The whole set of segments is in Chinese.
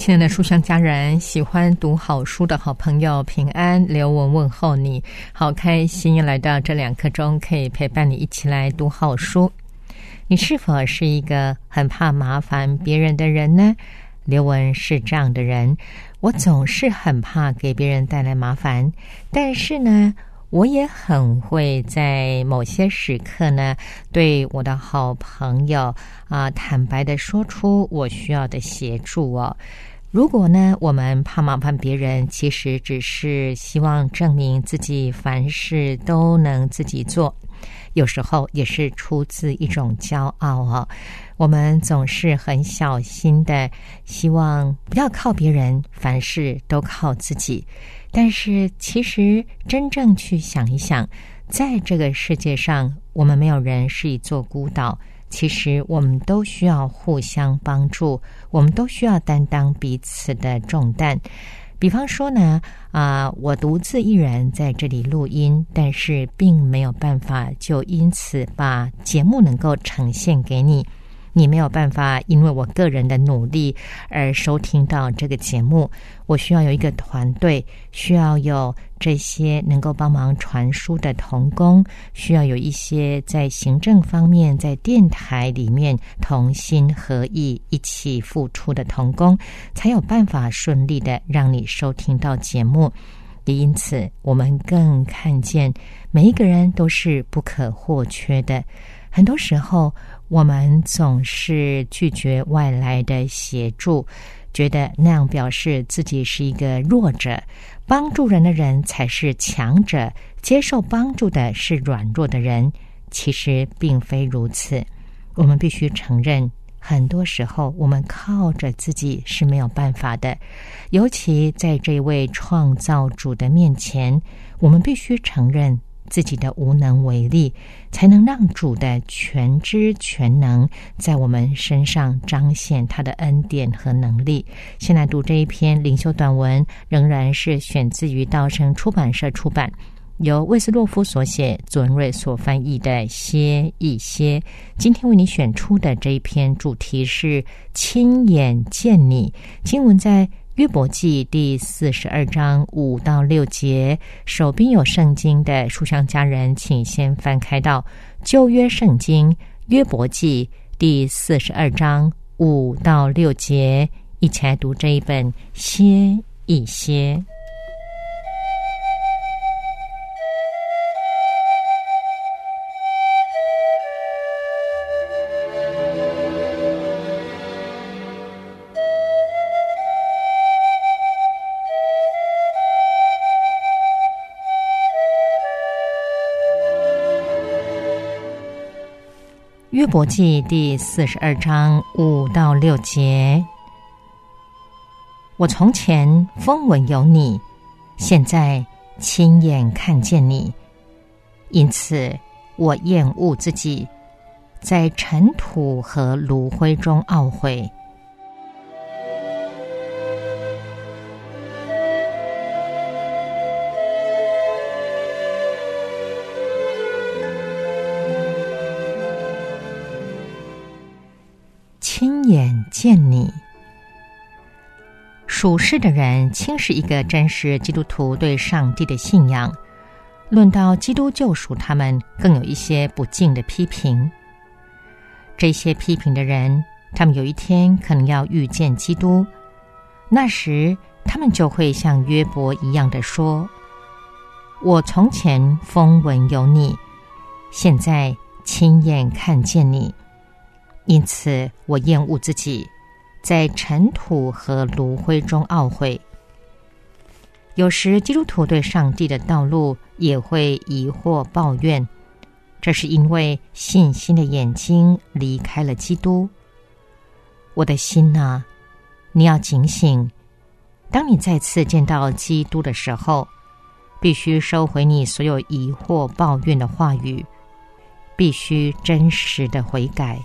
亲爱的书香家人，喜欢读好书的好朋友，平安，刘文问候你，好开心来到这两刻钟，可以陪伴你一起来读好书。你是否是一个很怕麻烦别人的人呢？刘文是这样的人，我总是很怕给别人带来麻烦，但是呢，我也很会在某些时刻呢，对我的好朋友啊，坦白的说出我需要的协助哦。如果呢，我们怕麻烦别人，其实只是希望证明自己凡事都能自己做，有时候也是出自一种骄傲哦。我们总是很小心的，希望不要靠别人，凡事都靠自己。但是，其实真正去想一想，在这个世界上，我们没有人是一座孤岛。其实我们都需要互相帮助，我们都需要担当彼此的重担。比方说呢，啊，我独自一人在这里录音，但是并没有办法就因此把节目能够呈现给你。你没有办法，因为我个人的努力而收听到这个节目。我需要有一个团队，需要有这些能够帮忙传输的童工，需要有一些在行政方面、在电台里面同心合意一起付出的童工，才有办法顺利的让你收听到节目。也因此，我们更看见每一个人都是不可或缺的。很多时候。我们总是拒绝外来的协助，觉得那样表示自己是一个弱者，帮助人的人才是强者，接受帮助的是软弱的人。其实并非如此。我们必须承认，很多时候我们靠着自己是没有办法的，尤其在这位创造主的面前，我们必须承认。自己的无能为力，才能让主的全知全能在我们身上彰显他的恩典和能力。现在读这一篇灵修短文，仍然是选自于道生出版社出版，由魏斯洛夫所写，左文瑞所翻译的《歇一歇》。今天为你选出的这一篇主题是“亲眼见你”，经文在。约伯记第四十二章五到六节，手边有圣经的书香家人，请先翻开到旧约圣经约伯记第四十二章五到六节，一起来读这一本歇一歇。约伯记第四十二章五到六节：我从前风闻有你，现在亲眼看见你，因此我厌恶自己，在尘土和炉灰中懊悔。属世的人轻视一个真实基督徒对上帝的信仰，论到基督救赎他们，更有一些不敬的批评。这些批评的人，他们有一天可能要遇见基督，那时他们就会像约伯一样的说：“我从前风闻有你，现在亲眼看见你。”因此，我厌恶自己，在尘土和炉灰中懊悔。有时，基督徒对上帝的道路也会疑惑、抱怨。这是因为信心的眼睛离开了基督。我的心呐，你要警醒。当你再次见到基督的时候，必须收回你所有疑惑、抱怨的话语，必须真实的悔改。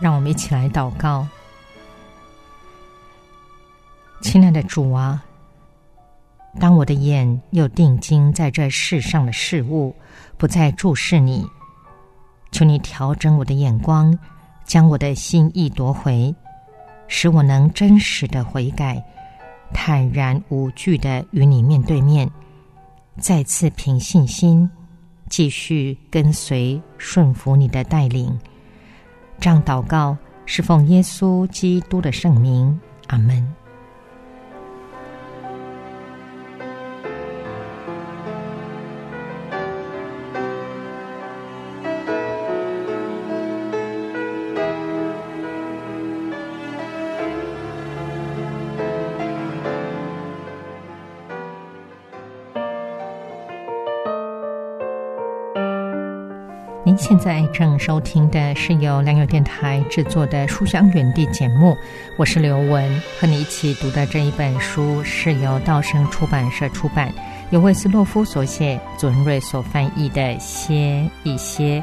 让我们一起来祷告，亲爱的主啊。当我的眼又定睛在这世上的事物，不再注视你，求你调整我的眼光，将我的心意夺回，使我能真实的悔改，坦然无惧的与你面对面，再次凭信心继续跟随顺服你的带领。这样祷告是奉耶稣基督的圣名，阿门。您现在正收听的是由良友电台制作的《书香园地》节目，我是刘雯，和你一起读的这一本书是由道生出版社出版，由魏斯洛夫所写，左文瑞所翻译的《歇一歇》。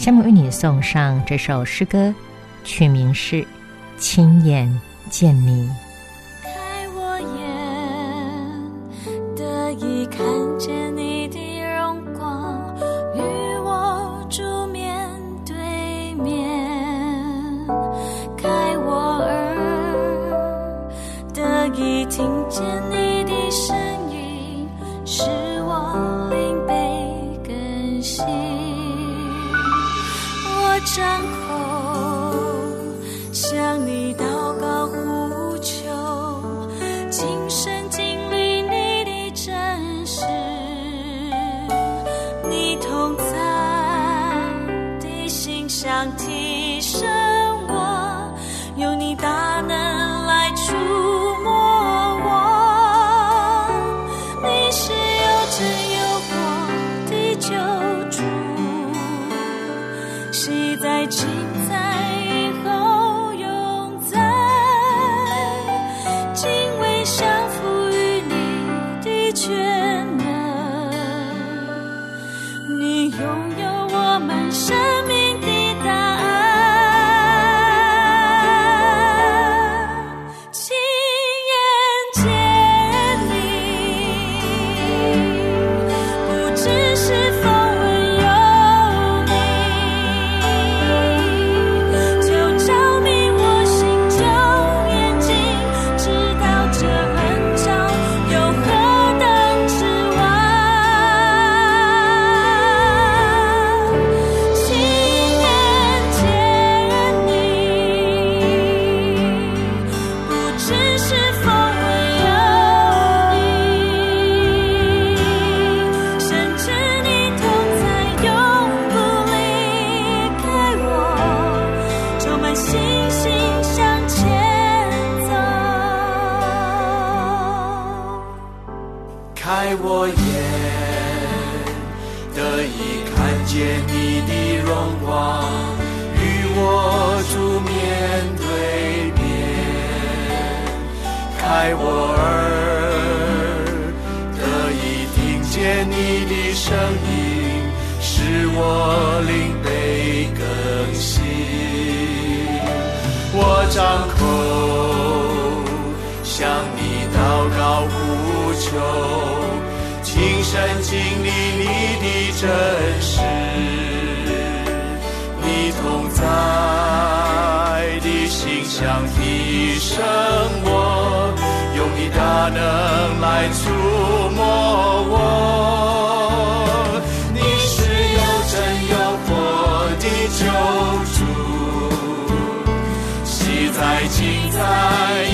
下面为你送上这首诗歌，曲名是《亲眼见你》。你的声音，使我灵被更新。我张口向你祷告呼求，亲身经历你的真实，你同在的心像一生。大能来触摸我。你是有真有活的救主，喜在今在。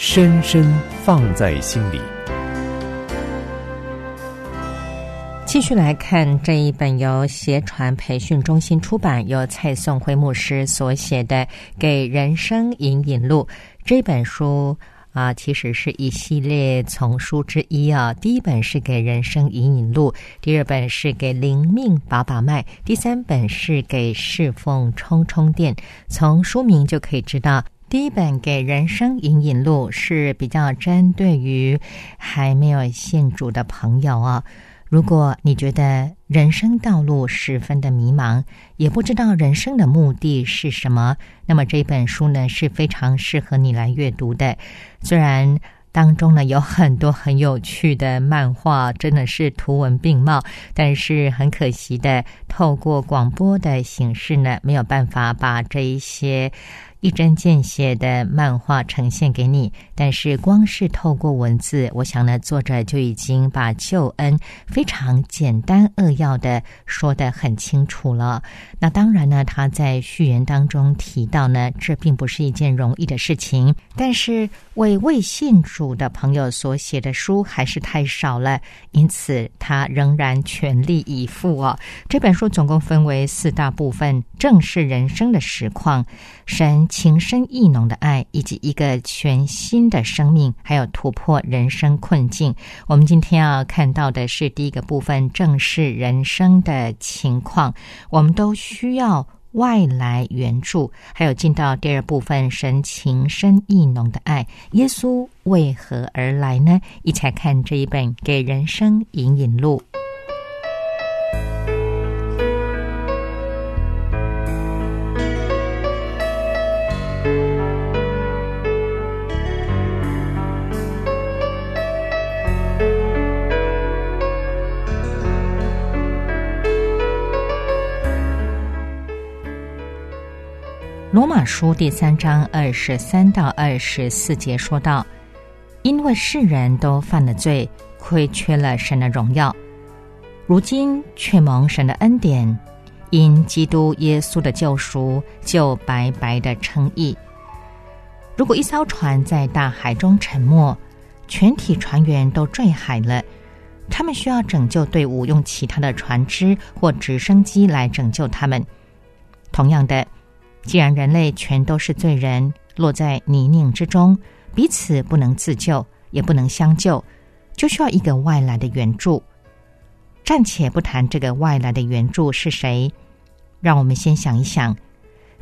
深深放在心里。继续来看这一本由协传培训中心出版、由蔡颂辉牧师所写的《给人生引引路》这本书啊，其实是一系列丛书之一啊。第一本是《给人生引引路》，第二本是《给灵命把把脉》，第三本是《给侍奉充充电》。从书名就可以知道。第一本给人生引引路是比较针对于还没有信主的朋友啊。如果你觉得人生道路十分的迷茫，也不知道人生的目的是什么，那么这本书呢是非常适合你来阅读的。虽然当中呢有很多很有趣的漫画，真的是图文并茂，但是很可惜的，透过广播的形式呢，没有办法把这一些。一针见血的漫画呈现给你，但是光是透过文字，我想呢，作者就已经把救恩非常简单扼要的说得很清楚了。那当然呢，他在序言当中提到呢，这并不是一件容易的事情，但是为未信主的朋友所写的书还是太少了，因此他仍然全力以赴哦。这本书总共分为四大部分：正视人生的实况，神。情深意浓的爱，以及一个全新的生命，还有突破人生困境。我们今天要看到的是第一个部分，正是人生的情况。我们都需要外来援助，还有进到第二部分，神情深意浓的爱。耶稣为何而来呢？一起来看这一本《给人生引引路》。罗马书第三章二十三到二十四节说道：“因为世人都犯了罪，亏缺了神的荣耀，如今却蒙神的恩典，因基督耶稣的救赎，就白白的称义。如果一艘船在大海中沉没，全体船员都坠海了，他们需要拯救队伍用其他的船只或直升机来拯救他们。同样的。”既然人类全都是罪人，落在泥泞之中，彼此不能自救，也不能相救，就需要一个外来的援助。暂且不谈这个外来的援助是谁，让我们先想一想，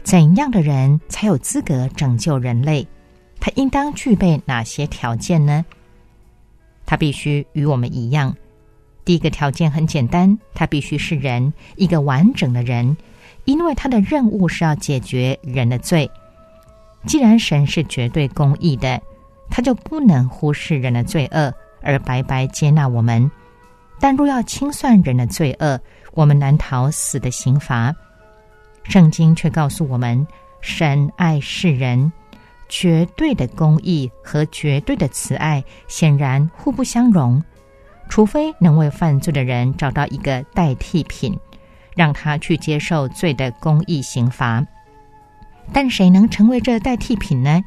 怎样的人才有资格拯救人类？他应当具备哪些条件呢？他必须与我们一样。第一个条件很简单，他必须是人，一个完整的人。因为他的任务是要解决人的罪，既然神是绝对公义的，他就不能忽视人的罪恶而白白接纳我们。但若要清算人的罪恶，我们难逃死的刑罚。圣经却告诉我们，神爱世人，绝对的公义和绝对的慈爱显然互不相容，除非能为犯罪的人找到一个代替品。让他去接受罪的公义刑罚，但谁能成为这代替品呢？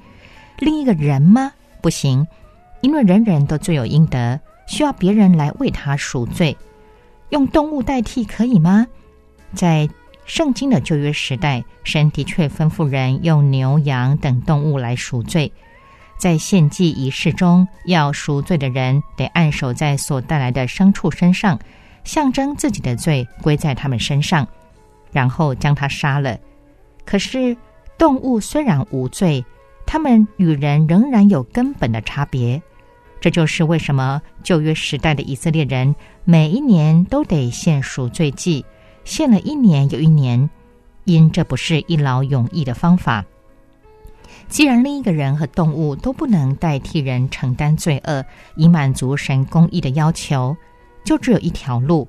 另一个人吗？不行，因为人人都罪有应得，需要别人来为他赎罪。用动物代替可以吗？在圣经的旧约时代，神的确吩咐人用牛羊等动物来赎罪。在献祭仪式中，要赎罪的人得按手在所带来的牲畜身上，象征自己的罪归在他们身上，然后将他杀了。可是动物虽然无罪，它们与人仍然有根本的差别。这就是为什么旧约时代的以色列人每一年都得献赎罪祭，献了一年又一年，因这不是一劳永逸的方法。既然另一个人和动物都不能代替人承担罪恶，以满足神公义的要求，就只有一条路：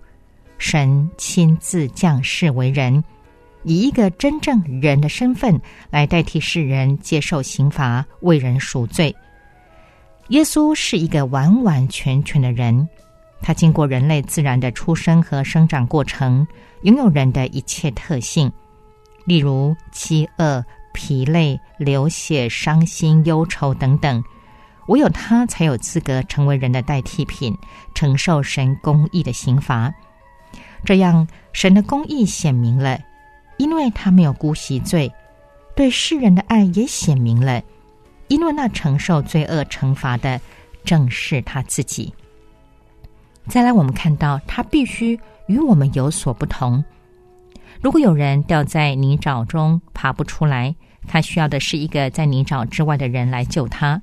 神亲自降世为人，以一个真正人的身份来代替世人接受刑罚，为人赎罪。耶稣是一个完完全全的人，他经过人类自然的出生和生长过程，拥有人的一切特性，例如饥饿。疲累、流血、伤心、忧愁等等，唯有他才有资格成为人的代替品，承受神公义的刑罚。这样，神的公义显明了，因为他没有姑息罪；对世人的爱也显明了，因为那承受罪恶惩罚的正是他自己。再来，我们看到他必须与我们有所不同。如果有人掉在泥沼中爬不出来，他需要的是一个在泥沼之外的人来救他。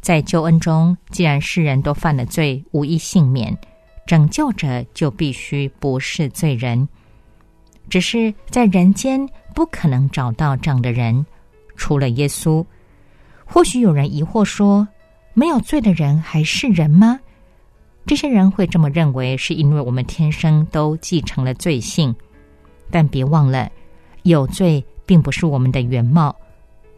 在救恩中，既然世人都犯了罪，无一幸免，拯救者就必须不是罪人。只是在人间不可能找到这样的人，除了耶稣。或许有人疑惑说：“没有罪的人还是人吗？”这些人会这么认为，是因为我们天生都继承了罪性。但别忘了，有罪并不是我们的原貌。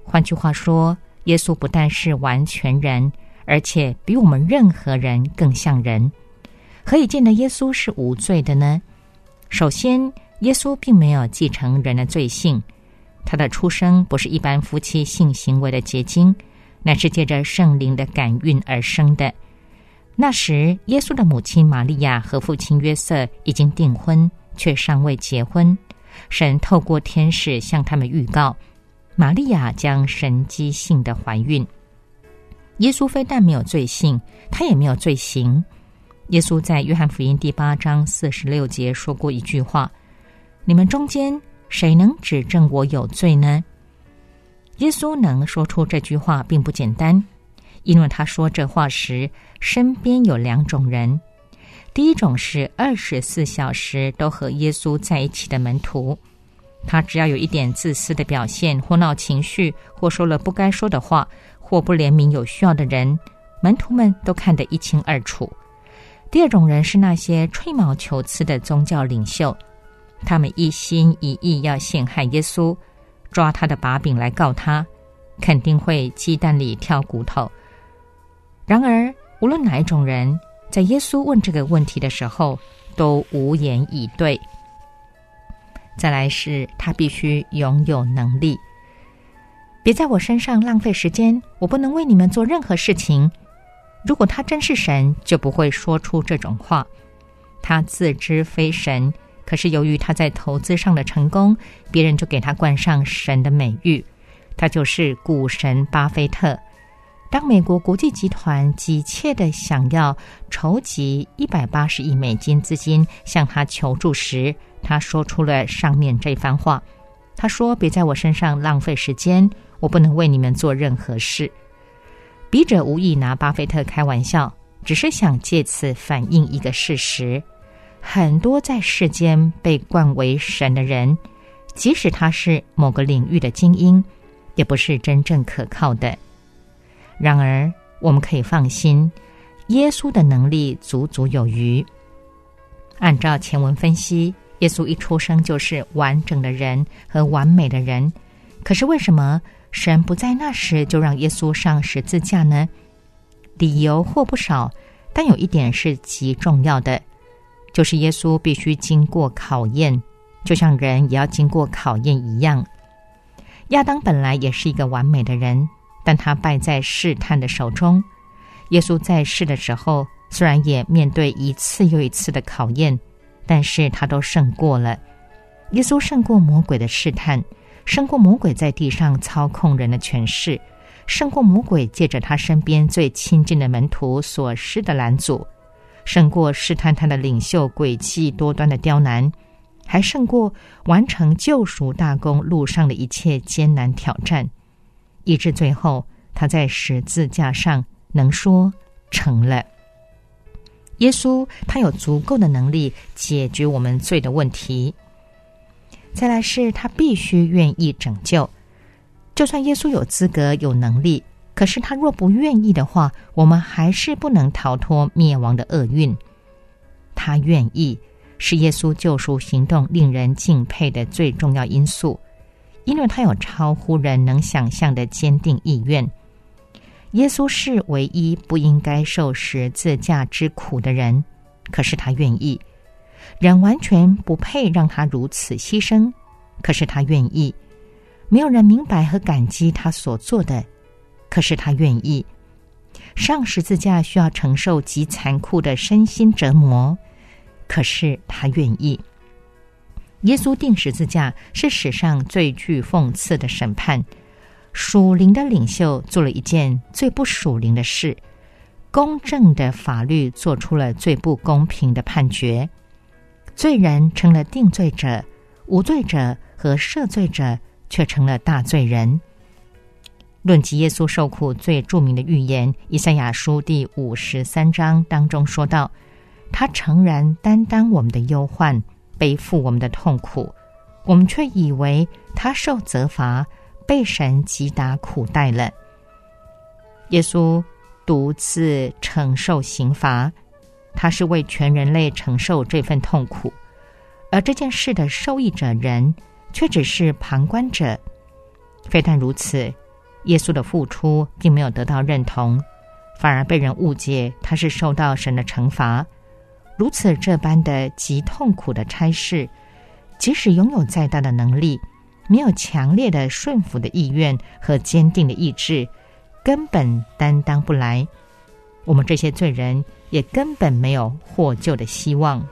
换句话说，耶稣不但是完全人，而且比我们任何人更像人。何以见得耶稣是无罪的呢？首先，耶稣并没有继承人的罪性，他的出生不是一般夫妻性行为的结晶，乃是借着圣灵的感孕而生的。那时，耶稣的母亲玛利亚和父亲约瑟已经订婚。却尚未结婚，神透过天使向他们预告，玛利亚将神机性的怀孕。耶稣非但没有罪性，他也没有罪行。耶稣在约翰福音第八章四十六节说过一句话：“你们中间谁能指证我有罪呢？”耶稣能说出这句话并不简单，因为他说这话时身边有两种人。第一种是二十四小时都和耶稣在一起的门徒，他只要有一点自私的表现，或闹情绪，或说了不该说的话，或不怜悯有需要的人，门徒们都看得一清二楚。第二种人是那些吹毛求疵的宗教领袖，他们一心一意要陷害耶稣，抓他的把柄来告他，肯定会鸡蛋里挑骨头。然而，无论哪一种人。在耶稣问这个问题的时候，都无言以对。再来是他必须拥有能力，别在我身上浪费时间，我不能为你们做任何事情。如果他真是神，就不会说出这种话。他自知非神，可是由于他在投资上的成功，别人就给他冠上神的美誉。他就是股神巴菲特。当美国国际集团急切的想要筹集一百八十亿美金资金向他求助时，他说出了上面这番话。他说：“别在我身上浪费时间，我不能为你们做任何事。”笔者无意拿巴菲特开玩笑，只是想借此反映一个事实：很多在世间被冠为神的人，即使他是某个领域的精英，也不是真正可靠的。然而，我们可以放心，耶稣的能力足足有余。按照前文分析，耶稣一出生就是完整的人和完美的人。可是，为什么神不在那时就让耶稣上十字架呢？理由或不少，但有一点是极重要的，就是耶稣必须经过考验，就像人也要经过考验一样。亚当本来也是一个完美的人。但他败在试探的手中，耶稣在世的时候，虽然也面对一次又一次的考验，但是他都胜过了。耶稣胜过魔鬼的试探，胜过魔鬼在地上操控人的权势，胜过魔鬼借着他身边最亲近的门徒所施的拦阻，胜过试探他的领袖诡计多端的刁难，还胜过完成救赎大功路上的一切艰难挑战，以致最后他在十字架上能说成了。耶稣他有足够的能力解决我们罪的问题。再来是他必须愿意拯救，就算耶稣有资格、有能力，可是他若不愿意的话，我们还是不能逃脱灭亡的厄运。他愿意是耶稣救赎行动令人敬佩的最重要因素，因为他有超乎人能想象的坚定意愿。耶稣是唯一不应该受十字架之苦的人，可是他愿意。人完全不配让他如此牺牲，可是他愿意；没有人明白和感激他所做的，可是他愿意。上十字架需要承受极残酷的身心折磨，可是他愿意。耶稣定十字架是史上最具讽刺的审判。属灵的领袖做了一件最不属灵的事，公正的法律做出了最不公平的判决。罪人成了定罪者，无罪者和赦罪者却成了大罪人。论及耶稣受苦最著名的预言，《以赛亚书》第五十三章当中说道：“他诚然担当我们的忧患，背负我们的痛苦，我们却以为他受责罚，被神击打苦待了。”耶稣独自承受刑罚。他是为全人类承受这份痛苦，而这件事的受益者人却只是旁观者。非但如此，耶稣的付出并没有得到认同，反而被人误解他是受到神的惩罚。如此这般的极痛苦的差事，即使拥有再大的能力，没有强烈的顺服的意愿和坚定的意志，根本担当不来。我们这些罪人。也根本没有获救的希望。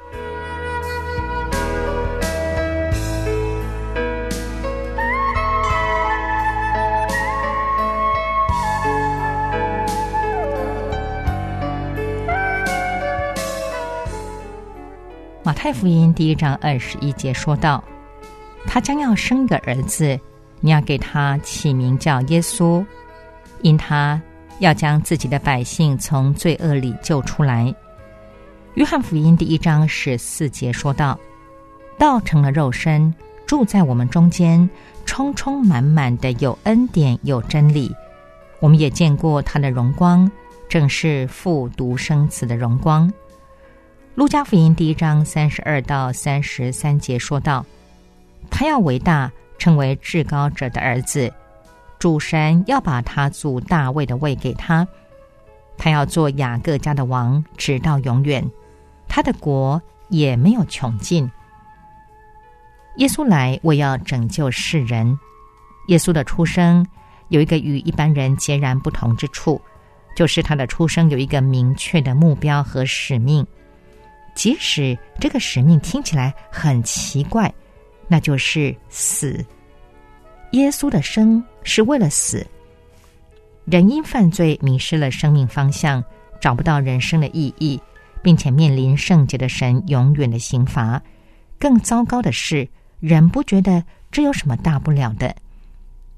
马太福音第一章二十一节说道：“他将要生一个儿子，你要给他起名叫耶稣，因他。”要将自己的百姓从罪恶里救出来。约翰福音第一章十四节说道：“道成了肉身，住在我们中间，充充满满的有恩典有真理。我们也见过他的荣光，正是父独生子的荣光。”路加福音第一章三十二到三十三节说道：“他要伟大，成为至高者的儿子。”主神要把他祖大卫的位给他，他要做雅各家的王，直到永远。他的国也没有穷尽。耶稣来，我要拯救世人。耶稣的出生有一个与一般人截然不同之处，就是他的出生有一个明确的目标和使命。即使这个使命听起来很奇怪，那就是死。耶稣的生是为了死。人因犯罪迷失了生命方向，找不到人生的意义，并且面临圣洁的神永远的刑罚。更糟糕的是，人不觉得这有什么大不了的。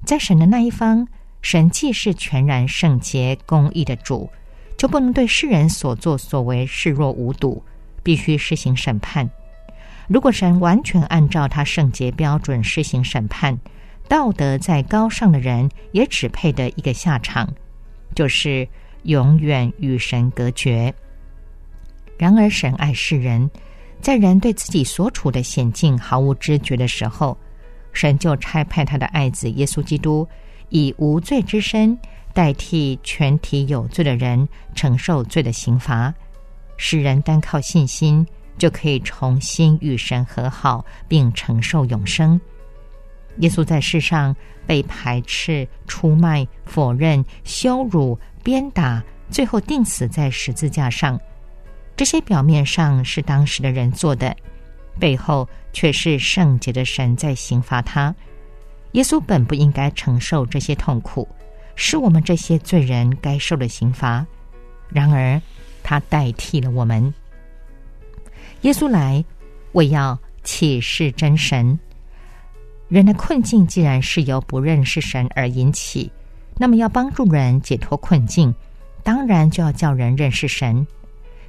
在神的那一方，神既是全然圣洁公义的主，就不能对世人所作所为视若无睹，必须施行审判。如果神完全按照他圣洁标准施行审判，道德再高尚的人也只配得一个下场，就是永远与神隔绝。然而，神爱世人，在人对自己所处的险境毫无知觉的时候，神就差派他的爱子耶稣基督，以无罪之身代替全体有罪的人承受罪的刑罚，使人单靠信心就可以重新与神和好，并承受永生。耶稣在世上被排斥、出卖、否认、羞辱、鞭打、最后钉死在十字架上。这些表面上是当时的人做的，背后却是圣洁的神在刑罚他。耶稣本不应该承受这些痛苦，是我们这些罪人该受的刑罚。然而，他代替了我们。耶稣来，为要启示真神。人的困境既然是由不认识神而引起，那么要帮助人解脱困境，当然就要叫人认识神。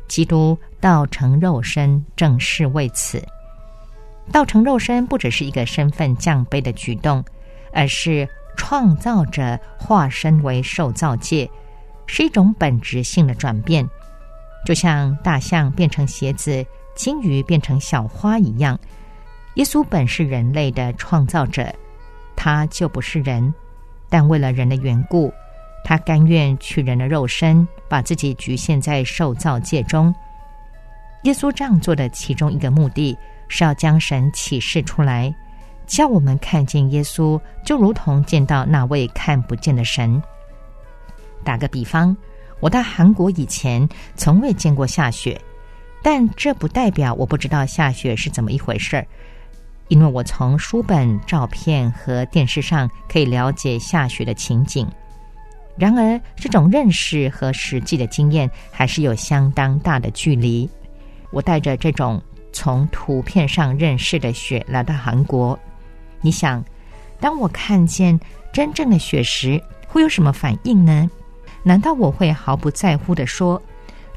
基督道成肉身，正是为此。道成肉身不只是一个身份降卑的举动，而是创造者化身为受造界，是一种本质性的转变。就像大象变成鞋子，金鱼变成小花一样。耶稣本是人类的创造者，他就不是人，但为了人的缘故，他甘愿取人的肉身，把自己局限在受造界中。耶稣这样做的其中一个目的是要将神启示出来，叫我们看见耶稣，就如同见到那位看不见的神。打个比方，我到韩国以前从未见过下雪，但这不代表我不知道下雪是怎么一回事儿。因为我从书本、照片和电视上可以了解下雪的情景，然而这种认识和实际的经验还是有相当大的距离。我带着这种从图片上认识的雪来到韩国，你想，当我看见真正的雪时，会有什么反应呢？难道我会毫不在乎的说：“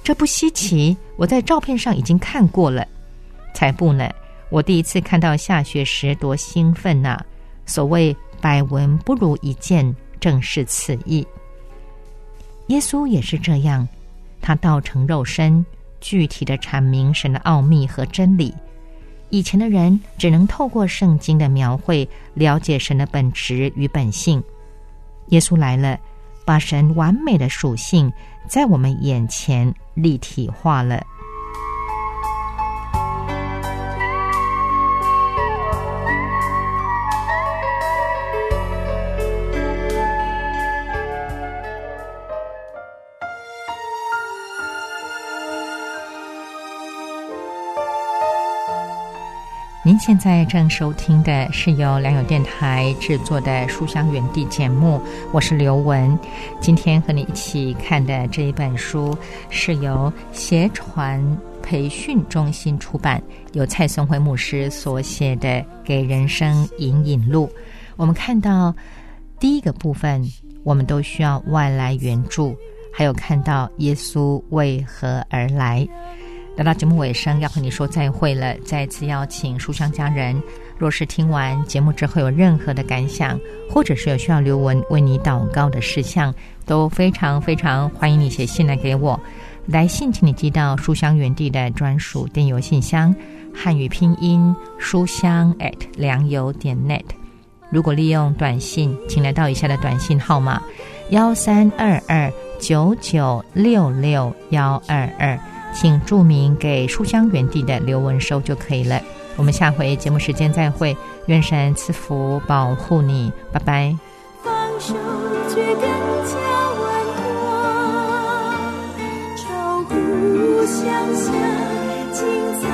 这不稀奇，我在照片上已经看过了。”才不呢！我第一次看到下雪时多兴奋呐！所谓百闻不如一见，正是此意。耶稣也是这样，他道成肉身，具体的阐明神的奥秘和真理。以前的人只能透过圣经的描绘了解神的本质与本性。耶稣来了，把神完美的属性在我们眼前立体化了。现在正收听的是由良友电台制作的《书香园地》节目，我是刘雯。今天和你一起看的这一本书是由协传培训中心出版，由蔡松辉牧师所写的《给人生引引路》。我们看到第一个部分，我们都需要外来援助，还有看到耶稣为何而来。来到节目尾声，要和你说再会了。再次邀请书香家人，若是听完节目之后有任何的感想，或者是有需要刘文为你祷告的事项，都非常非常欢迎你写信来给我。来信请你寄到书香园地的专属电邮信箱，汉语拼音书香 at 良友点 net。如果利用短信，请来到以下的短信号码：幺三二二九九六六幺二二。请注明给书香园地的刘文收就可以了。我们下回节目时间再会愿神赐福保护你拜拜。放手却更加温暖照顾精彩